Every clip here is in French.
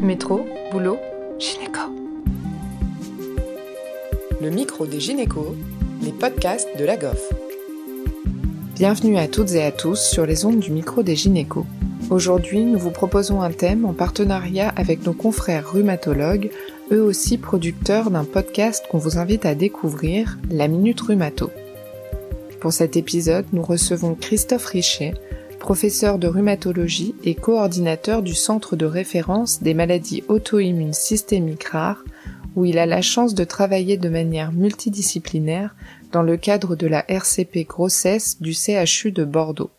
Métro, boulot, gynéco. Le micro des gynécos, les podcasts de la GOF. Bienvenue à toutes et à tous sur les ondes du micro des gynécos. Aujourd'hui, nous vous proposons un thème en partenariat avec nos confrères rhumatologues, eux aussi producteurs d'un podcast qu'on vous invite à découvrir, La Minute Rhumato. Pour cet épisode, nous recevons Christophe Richet, professeur de rhumatologie et coordinateur du Centre de référence des maladies auto-immunes systémiques rares, où il a la chance de travailler de manière multidisciplinaire dans le cadre de la RCP grossesse du CHU de Bordeaux.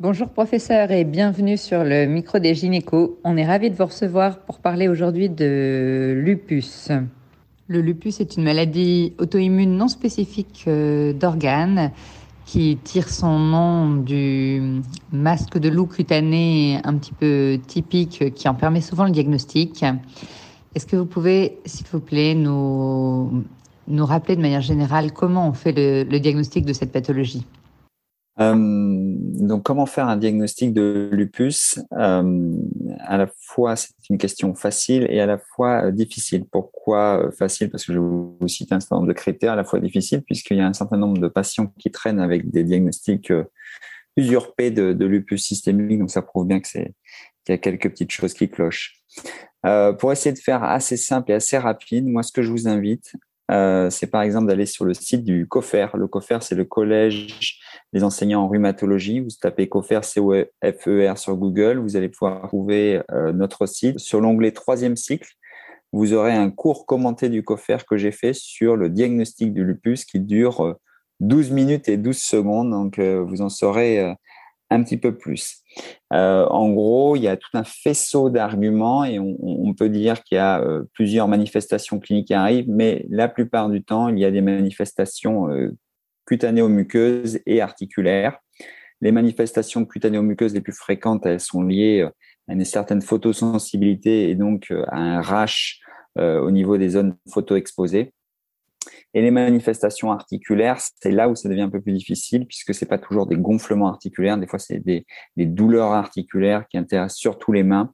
Bonjour professeur et bienvenue sur le micro des gynécos. On est ravis de vous recevoir pour parler aujourd'hui de lupus. Le lupus est une maladie auto-immune non spécifique euh, d'organes qui tire son nom du masque de loup cutané un petit peu typique qui en permet souvent le diagnostic. Est-ce que vous pouvez, s'il vous plaît, nous, nous rappeler de manière générale comment on fait le diagnostic de cette pathologie? Euh, donc, comment faire un diagnostic de lupus? Euh, À la fois, c'est une question facile et à la fois euh, difficile. Pourquoi facile? Parce que je vous citer un certain nombre de critères, à la fois difficile, puisqu'il y a un certain nombre de patients qui traînent avec des diagnostics usurpés de, lupus systémique. Donc, ça prouve bien que c'est qu'il y a quelques petites choses qui clochent. Pour essayer de faire assez simple et assez rapide, moi, ce que je vous invite, euh, c'est par exemple d'aller sur le site du COFER. Le COFER, c'est le collège des enseignants en rhumatologie. Vous tapez COFER, C-O-F-E-R sur Google. Vous allez pouvoir trouver euh, notre site. Sur l'onglet troisième cycle, vous aurez un cours commenté du COFER que j'ai fait sur le diagnostic du lupus qui dure 12 euh, minutes et 12 secondes. Donc, vous en saurez un petit peu plus. Euh, en gros, il y a tout un faisceau d'arguments et on, peut dire qu'il y a euh, plusieurs manifestations cliniques qui arrivent, mais la plupart du temps, il y a des manifestations euh, cutanéo-muqueuses et articulaires. Les manifestations cutanéo-muqueuses les plus fréquentes, elles sont liées à une certaine photosensibilité et donc à un rash au niveau des zones photo-exposées. Et les manifestations articulaires, c'est là où ça devient un peu plus difficile puisque c'est pas toujours des gonflements articulaires. Des fois, c'est des, douleurs articulaires qui intéressent surtout les mains.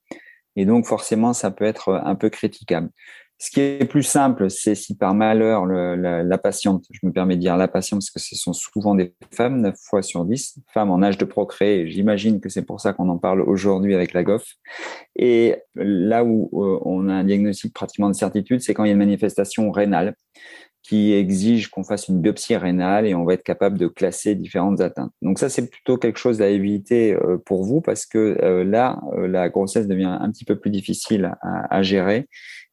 Et donc, forcément, ça peut être un peu critiquable. Ce qui est plus simple, c'est si par malheur la, la, patiente, je me permets de dire la patiente parce que ce sont souvent des femmes, 9 fois sur 10, femmes en âge de procréer, j'imagine que c'est pour ça qu'on en parle aujourd'hui avec la GOF. Et là où euh, on a un diagnostic pratiquement de certitude, c'est quand il y a une manifestation rénale qui exige qu'on fasse une biopsie rénale et on va être capable de classer différentes atteintes. Donc ça, c'est plutôt quelque chose à éviter euh, pour vous parce que euh, là, euh, la grossesse devient un petit peu plus difficile à, gérer.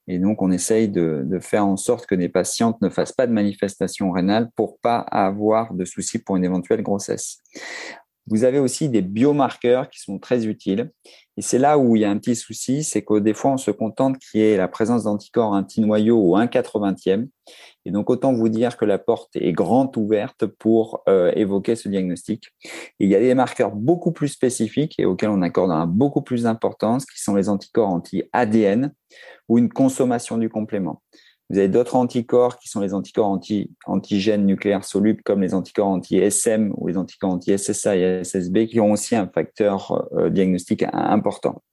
Et donc, on essaye de, faire en sorte que les patientes ne fassent pas de manifestation rénale pour pas avoir de soucis pour une éventuelle grossesse. Vous avez aussi des biomarqueurs qui sont très utiles. Et c'est là où il y a un petit souci, c'est que des fois, on se contente qu'il y ait la présence d'anticorps un petit noyau ou un 80e. Et donc, autant vous dire que la porte est grande ouverte pour euh, évoquer ce diagnostic. il y a des marqueurs beaucoup plus spécifiques et auxquels on accorde un beaucoup plus d'importance, qui sont les anticorps anti-ADN ou une consommation du complément. Vous avez d'autres anticorps qui sont les anticorps anti, antigènes nucléaires solubles comme les anticorps anti-SM ou les anticorps anti-SSA et SSB qui ont aussi un facteur euh, diagnostique important.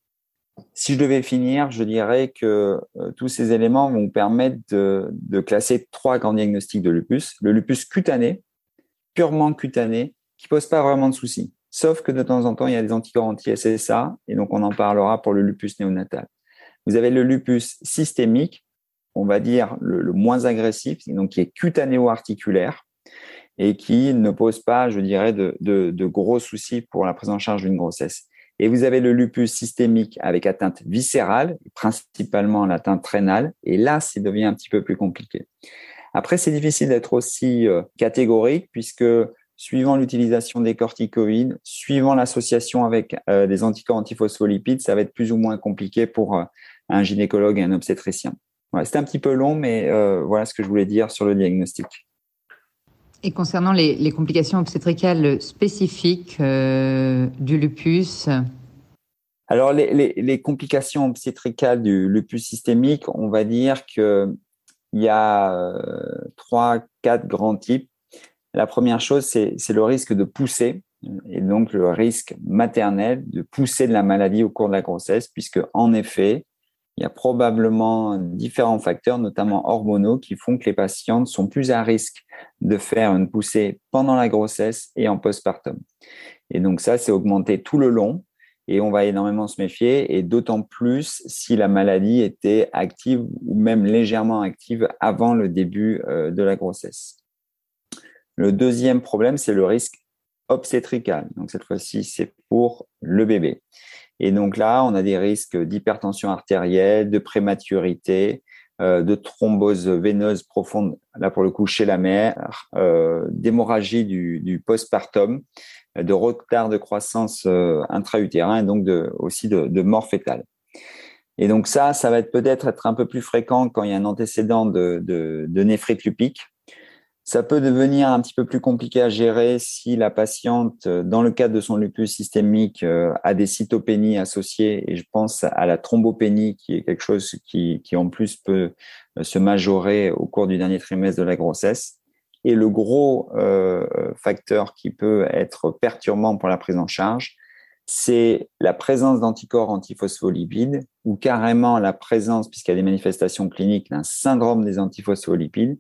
Si je devais finir, je dirais que euh, tous ces éléments vont permettre de, de, classer trois grands diagnostics de lupus. Le lupus cutané, purement cutané, qui pose pas vraiment de soucis. Sauf que de temps en temps, il y a des anticorps anti-SSA, et donc on en parlera pour le lupus néonatal. Vous avez le lupus systémique, on va dire, le, moins agressif, donc qui est cutanéo-articulaire et qui ne pose pas, je dirais, de, gros soucis pour la prise en charge d'une grossesse. Et vous avez le lupus systémique avec atteinte viscérale, principalement l'atteinte rénale, et là, ça devient un petit peu plus compliqué. Après, c'est difficile d'être aussi euh, catégorique puisque suivant l'utilisation des corticoïdes, suivant l'association avec euh, des anticorps antiphospholipides, ça va être plus ou moins compliqué pour euh, un gynécologue et un obstétricien. C'était un petit peu long, mais euh, voilà ce que je voulais dire sur le diagnostic. Et concernant les, complications obstétricales spécifiques euh, du lupus Alors, les, complications obstétricales du lupus systémique, on va dire qu'il y a euh, trois, quatre grands types. La première chose, c'est le risque de pousser, et donc le risque maternel de pousser de la maladie au cours de la grossesse, puisque en effet, il y a probablement différents facteurs, notamment hormonaux, qui font que les patientes sont plus à risque de faire une poussée pendant la grossesse et en postpartum. Et donc ça, c'est augmenté tout le long et on va énormément se méfier et d'autant plus si la maladie était active ou même légèrement active avant le début euh, de la grossesse. Le deuxième problème, c'est le risque obstétrical. Donc cette fois-ci, c'est pour le bébé. Et donc là, on a des risques d'hypertension artérielle, de prématurité, euh, de thrombose veineuse profonde, là pour le coup chez la mère, euh, d'hémorragie du, postpartum, de retard de croissance euh, intra-utérin et donc de, aussi de, de, mort fétale. Et donc ça, ça va être peut-être être un peu plus fréquent quand il y a un antécédent de, de, de néphrite lupique, ça peut devenir un petit peu plus compliqué à gérer si la patiente, euh, dans le cadre de son lupus systémique, euh, a des cytopénies associées. Et je pense à la thrombopénie, qui est quelque chose qui, qui en plus peut euh, se majorer au cours du dernier trimestre de la grossesse. Et le gros facteur qui peut être perturbant pour la prise en charge, c'est la présence d'anticorps antiphospholipides ou carrément la présence, puisqu'il y a des manifestations cliniques, d'un syndrome des antiphospholipides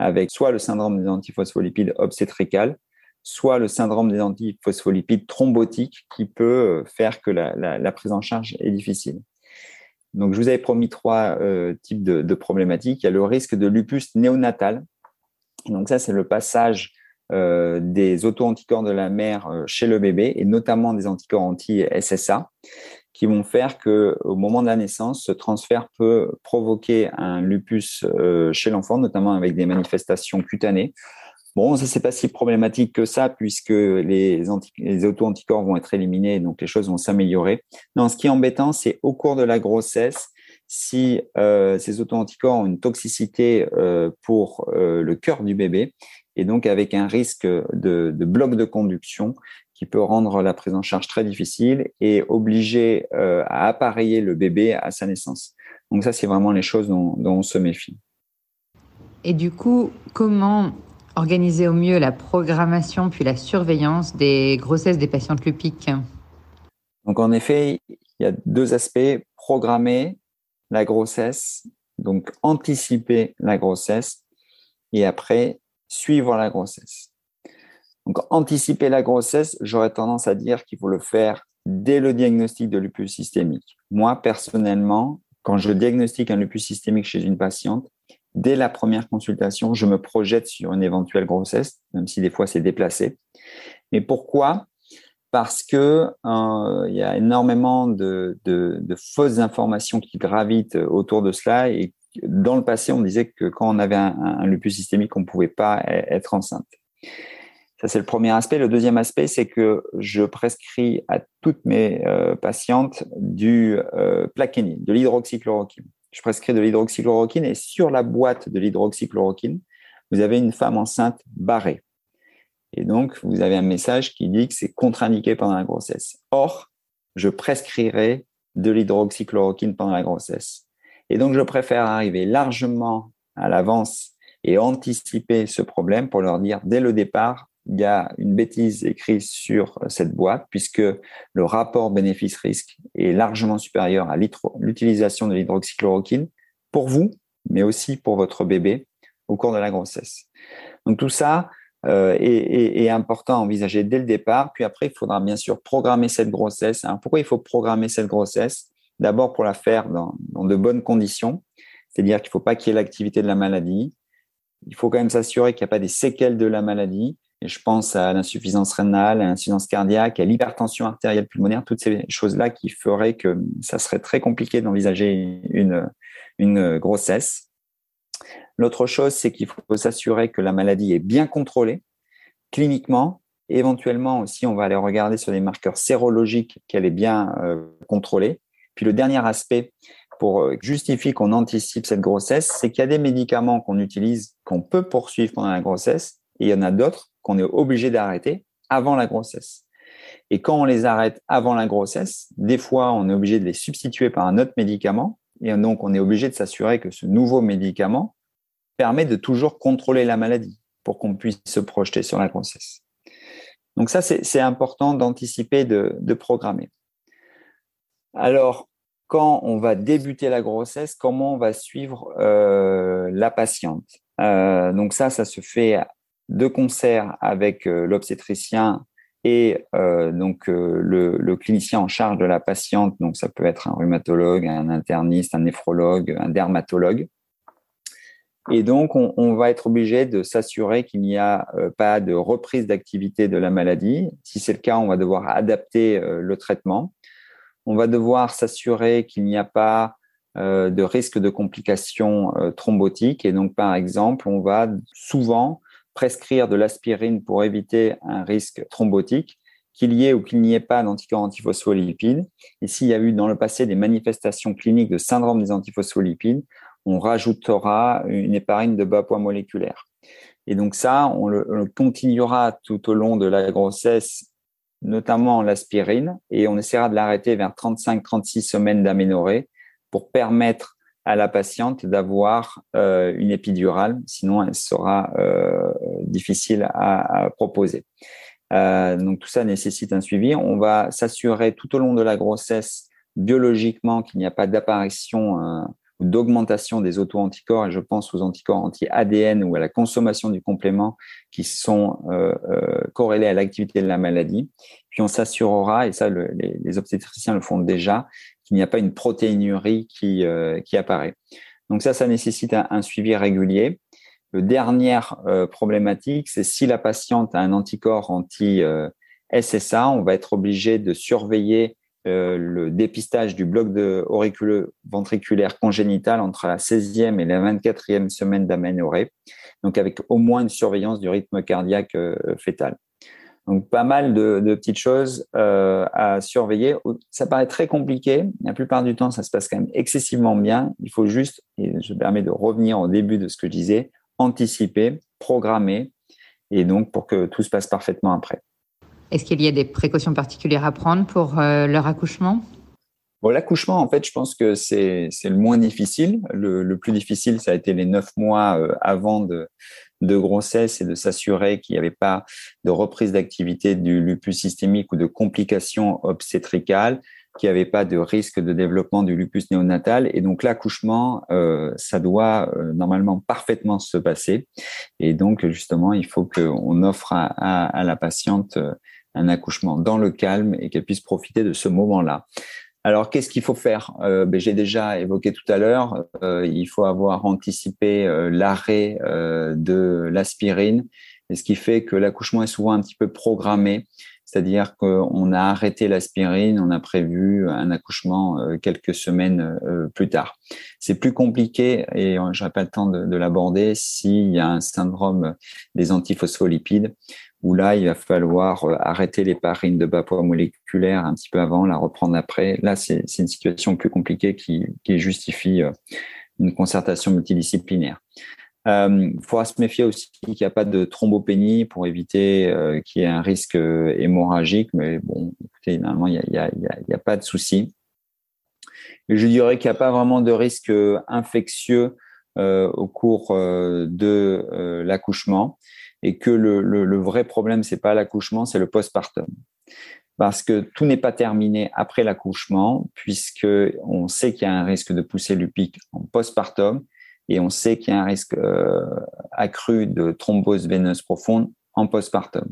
avec soit le syndrome des antiphospholipides obstétricales, soit le syndrome des antiphospholipides thrombotiques qui peut euh, faire que la, prise en charge est difficile. Donc, je vous avais promis trois euh, types de, problématiques. Il y a le risque de lupus néonatal. Donc, ça, c'est le passage euh, des auto-anticorps de la mère chez le bébé et notamment des anticorps anti-SSA qui vont faire que au moment de la naissance, ce transfert peut provoquer un lupus euh, chez l'enfant, notamment avec des manifestations cutanées. Bon, ça c'est pas si problématique que ça puisque les, auto-anticorps vont être éliminés, donc les choses vont s'améliorer. Non, ce qui est embêtant, c'est au cours de la grossesse, si euh, ces auto-anticorps ont une toxicité euh, pour le cœur du bébé, et donc avec un risque de bloc de conduction qui peut rendre la prise en charge très difficile et obliger euh, à appareiller le bébé à sa naissance. Donc ça, c'est vraiment les choses dont, on se méfie. Et du coup, comment organiser au mieux la programmation puis la surveillance des grossesses des patientes lupiques? Donc en effet, il y a deux aspects programmer la grossesse, donc anticiper la grossesse et après suivre la grossesse. Donc, anticiper la grossesse, j'aurais tendance à dire qu'il faut le faire dès le diagnostic de lupus systémique. Moi, personnellement, quand je diagnostique un lupus systémique chez une patiente, dès la première consultation, je me projette sur une éventuelle grossesse, même si des fois c'est déplacé. Mais pourquoi? Parce que euh, il y a énormément de, fausses informations qui gravitent autour de cela et dans le passé, on disait que quand on avait un, un lupus systémique, on ne pouvait pas e-, être enceinte. Ça, c'est le premier aspect. Le deuxième aspect, c'est que je prescris à toutes mes euh, patientes du euh, de l'hydroxychloroquine. Je prescris de l'hydroxychloroquine et sur la boîte de l'hydroxychloroquine, vous avez une femme enceinte barrée. Et donc, vous avez un message qui dit que c'est contre-indiqué pendant la grossesse. Or, je prescrirai de l'hydroxychloroquine pendant la grossesse. Et donc, je préfère arriver largement à l'avance et anticiper ce problème pour leur dire dès le départ, il y a une bêtise écrite sur cette boîte puisque le rapport bénéfice-risque est largement supérieur à l'utilisation de l'hydroxychloroquine pour vous, mais aussi pour votre bébé au cours de la grossesse. Donc tout ça euh, est, important à envisager dès le départ. Puis après, il faudra bien sûr programmer cette grossesse. Alors pourquoi il faut programmer cette grossesse? D'abord pour la faire dans de bonnes conditions, c'est-à-dire qu'il ne faut pas qu'il y ait l'activité de la maladie. Il faut quand même s'assurer qu'il n'y a pas des séquelles de la maladie et je pense à l'insuffisance rénale, à l'insuffisance cardiaque, à l'hypertension artérielle pulmonaire, toutes ces choses-là qui feraient que ça serait très compliqué d'envisager une, grossesse. L'autre chose, c'est qu'il faut s'assurer que la maladie est bien contrôlée cliniquement. Éventuellement aussi, on va aller regarder sur des marqueurs sérologiques qu'elle est bien euh, contrôlée. Puis le dernier aspect pour euh, justifier qu'on anticipe cette grossesse, c'est qu'il y a des médicaments qu'on utilise, qu'on peut poursuivre pendant la grossesse, et il y en a d'autres qu'on est obligé d'arrêter avant la grossesse. Et quand on les arrête avant la grossesse, des fois, on est obligé de les substituer par un autre médicament. Et donc, on est obligé de s'assurer que ce nouveau médicament permet de toujours contrôler la maladie pour qu'on puisse se projeter sur la grossesse. Donc ça, c'est important d'anticiper, de, programmer. Alors, quand on va débuter la grossesse, comment on va suivre euh, la patiente? Euh, donc ça, ça se fait de concert avec euh, l'obstétricien et donc le, le, clinicien en charge de la patiente. Donc ça peut être un rhumatologue, un interniste, un néphrologue, un dermatologue. Et donc, on, va être obligé de s'assurer qu'il n'y a pas de reprise d'activité de la maladie. Si c'est le cas, on va devoir adapter le traitement on va devoir s'assurer qu'il n'y a pas euh, de risque de complications euh, thrombotiques. Et donc, par exemple, on va souvent prescrire de l'aspirine pour éviter un risque thrombotique, qu'il y ait ou qu'il n'y ait pas d'anticorps antiphospholipides. Et s'il y a eu dans le passé des manifestations cliniques de syndrome des antiphospholipides, on rajoutera une héparine de bas poids moléculaire. Et donc ça, on le continuera tout au long de la grossesse notamment l'aspirine, et on essaiera de l'arrêter vers 35-36 semaines d'aménorrhée pour permettre à la patiente d'avoir euh, une épidurale, sinon elle sera euh, difficile à, proposer. Euh, donc tout ça nécessite un suivi. On va s'assurer tout au long de la grossesse biologiquement qu'il n'y a pas d'apparition d'augmentation des auto-anticorps, et je pense aux anticorps anti-ADN ou à la consommation du complément qui sont euh, euh, corrélés à l'activité de la maladie. Puis on s'assurera, et ça les, obstétriciens le font déjà, qu'il n'y a pas une protéinurie qui, euh, apparaît. Donc ça, ça nécessite un suivi régulier. Le dernière euh, problématique, c'est si la patiente a un anticorps anti-SSA, on va être obligé de surveiller euh, le dépistage du bloc de auriculo-ventriculaire congénital entre la 16e et la 24e semaine d'aménorrhée, donc avec au moins une surveillance du rythme cardiaque euh, fœtal. Donc pas mal de, de petites choses euh, à surveiller. Ça paraît très compliqué. La plupart du temps, ça se passe quand même excessivement bien. Il faut juste, et je me permets de revenir au début de ce que je disais, anticiper, programmer, et donc pour que tout se passe parfaitement après. Est-ce qu'il y a des précautions particulières à prendre pour euh, leur accouchement? Bon, l'accouchement, en fait, je pense que c'est le moins difficile. Le, le, plus difficile, ça a été les neuf mois euh, avant de, de grossesse et de s'assurer qu'il n'y avait pas de reprise d'activité du lupus systémique ou de complications obstétricales, qu'il n'y avait pas de risque de développement du lupus néonatal. Et donc l'accouchement, euh, ça doit euh, normalement parfaitement se passer. Et donc justement, il faut qu'on offre à, à, à la patiente un accouchement dans le calme et qu'elle puisse profiter de ce moment-là. Alors, qu'est-ce qu'il faut faire? Euh, ben, J'ai déjà évoqué tout à l'heure, euh, il faut avoir anticipé euh, l'arrêt euh, de l'aspirine, ce qui fait que l'accouchement est souvent un petit peu programmé, c'est-à-dire qu'on a arrêté l'aspirine, on a prévu un accouchement euh, quelques semaines plus tard. C'est plus compliqué, et je n'aurai pas le temps de, de l'aborder, s'il y a un syndrome des antiphospholipides, où là, il va falloir euh, arrêter les parines de bas poids moléculaire un petit peu avant, la reprendre après. Là, c'est une situation plus compliquée qui, justifie euh, une concertation multidisciplinaire. Euh, il faudra se méfier aussi qu'il n'y a pas de thrombopénie pour éviter euh, qu'il y ait un risque hémorragique, mais bon, écoutez, normalement, il n'y a, pas de souci. je dirais qu'il n'y a pas vraiment de risque infectieux euh, au cours de l'accouchement et que le vrai problème, c'est pas l'accouchement, c'est le postpartum. Parce que tout n'est pas terminé après l'accouchement, puisque on sait qu'il y a un risque de poussée lupique en postpartum et on sait qu'il y a un risque euh, accru de thrombose veineuse profonde en postpartum.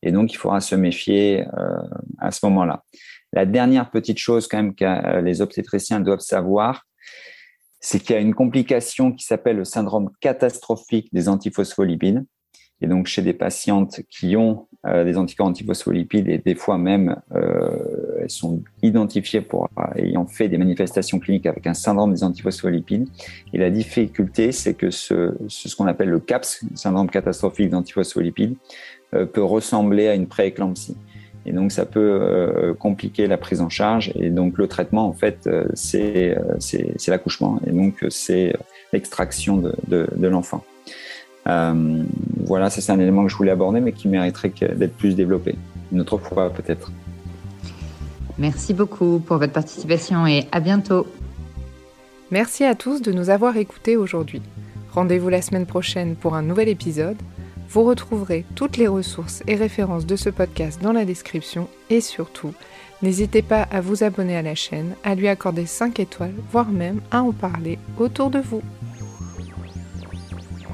Et donc, il faudra se méfier euh, à ce moment-là. La dernière petite chose quand même que euh, les obstétriciens doivent savoir, c'est qu'il y a une complication qui s'appelle le syndrome catastrophique des antiphospholipides. Et donc, chez des patientes qui ont des anticorps antiphospholipides et des fois même, euh, elles sont identifiées pour euh, ayant fait des manifestations cliniques avec un syndrome des antiphospholipides. Et la difficulté, c'est que ce, ce, qu'on appelle le CAPS, syndrome catastrophique d'antiphospholipides, euh, peut ressembler à une prééclampsie. Et donc, ça peut euh, compliquer la prise en charge. Et donc, le traitement, en fait, c'est l'accouchement. Et donc, c'est l'extraction de, de, de l'enfant. Euh, voilà, c'est un élément que je voulais aborder, mais qui mériterait d'être plus développé. Une autre fois, peut-être. Merci beaucoup pour votre participation et à bientôt. Merci à tous de nous avoir écoutés aujourd'hui. Rendez-vous la semaine prochaine pour un nouvel épisode. Vous retrouverez toutes les ressources et références de ce podcast dans la description et surtout, N'hésitez pas à vous abonner à la chaîne, à lui accorder 5 étoiles, voire même à en parler autour de vous.